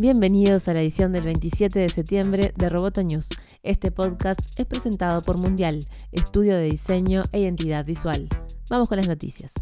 Bienvenidos a la edición del 27 de septiembre de Roboto News. Este podcast es presentado por Mundial, estudio de diseño e identidad visual. Vamos con las noticias.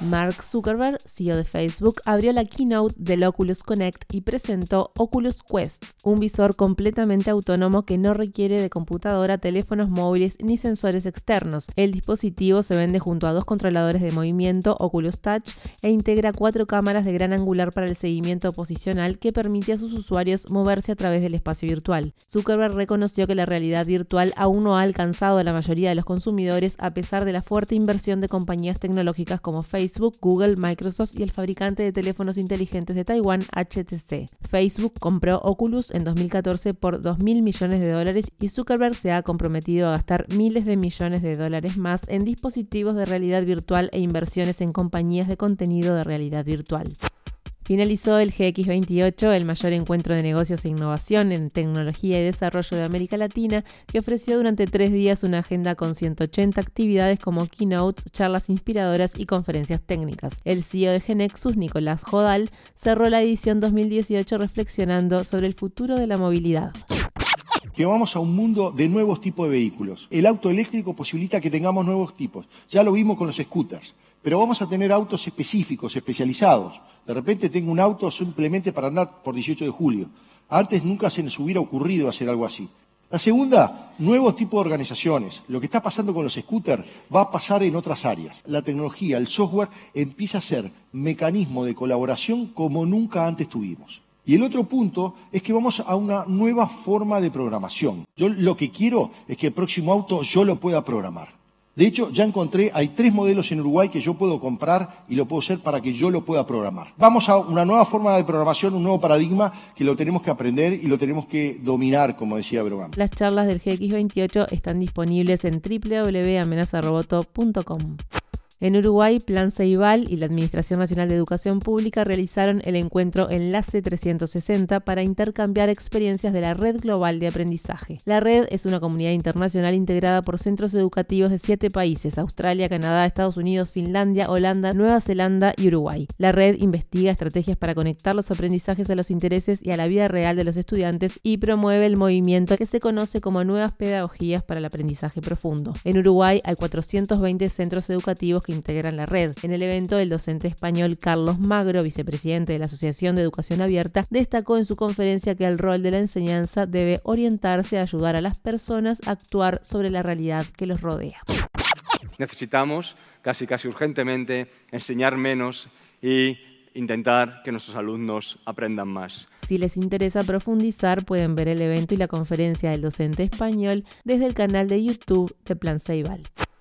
Mark Zuckerberg, CEO de Facebook, abrió la keynote del Oculus Connect y presentó Oculus Quest, un visor completamente autónomo que no requiere de computadora, teléfonos móviles ni sensores externos. El dispositivo se vende junto a dos controladores de movimiento Oculus Touch e integra cuatro cámaras de gran angular para el seguimiento posicional que permite a sus usuarios moverse a través del espacio virtual. Zuckerberg reconoció que la realidad virtual aún no ha alcanzado a la mayoría de los consumidores a pesar de la fuerte inversión de compañías tecnológicas como Facebook Facebook, Google, Microsoft y el fabricante de teléfonos inteligentes de Taiwán, HTC. Facebook compró Oculus en 2014 por 2 mil millones de dólares y Zuckerberg se ha comprometido a gastar miles de millones de dólares más en dispositivos de realidad virtual e inversiones en compañías de contenido de realidad virtual. Finalizó el GX28, el mayor encuentro de negocios e innovación en tecnología y desarrollo de América Latina, que ofreció durante tres días una agenda con 180 actividades como keynotes, charlas inspiradoras y conferencias técnicas. El CEO de Genexus, Nicolás Jodal, cerró la edición 2018 reflexionando sobre el futuro de la movilidad que vamos a un mundo de nuevos tipos de vehículos. El auto eléctrico posibilita que tengamos nuevos tipos. Ya lo vimos con los scooters pero vamos a tener autos específicos, especializados. De repente tengo un auto simplemente para andar por 18 de julio. Antes nunca se nos hubiera ocurrido hacer algo así. La segunda, nuevos tipos de organizaciones. Lo que está pasando con los scooters va a pasar en otras áreas. La tecnología, el software empieza a ser mecanismo de colaboración como nunca antes tuvimos. Y el otro punto es que vamos a una nueva forma de programación. Yo lo que quiero es que el próximo auto yo lo pueda programar. De hecho, ya encontré, hay tres modelos en Uruguay que yo puedo comprar y lo puedo hacer para que yo lo pueda programar. Vamos a una nueva forma de programación, un nuevo paradigma que lo tenemos que aprender y lo tenemos que dominar, como decía Brogan. Las charlas del GX28 están disponibles en www.amenazaroboto.com. En Uruguay, Plan Ceibal y la Administración Nacional de Educación Pública realizaron el encuentro Enlace 360 para intercambiar experiencias de la Red Global de Aprendizaje. La red es una comunidad internacional integrada por centros educativos de siete países, Australia, Canadá, Estados Unidos, Finlandia, Holanda, Nueva Zelanda y Uruguay. La red investiga estrategias para conectar los aprendizajes a los intereses y a la vida real de los estudiantes y promueve el movimiento que se conoce como Nuevas Pedagogías para el Aprendizaje Profundo. En Uruguay hay 420 centros educativos que integran la red. En el evento, el docente español Carlos Magro, vicepresidente de la Asociación de Educación Abierta, destacó en su conferencia que el rol de la enseñanza debe orientarse a ayudar a las personas a actuar sobre la realidad que los rodea. Necesitamos, casi casi urgentemente, enseñar menos y intentar que nuestros alumnos aprendan más. Si les interesa profundizar, pueden ver el evento y la conferencia del docente español desde el canal de YouTube de Plan Ceibal.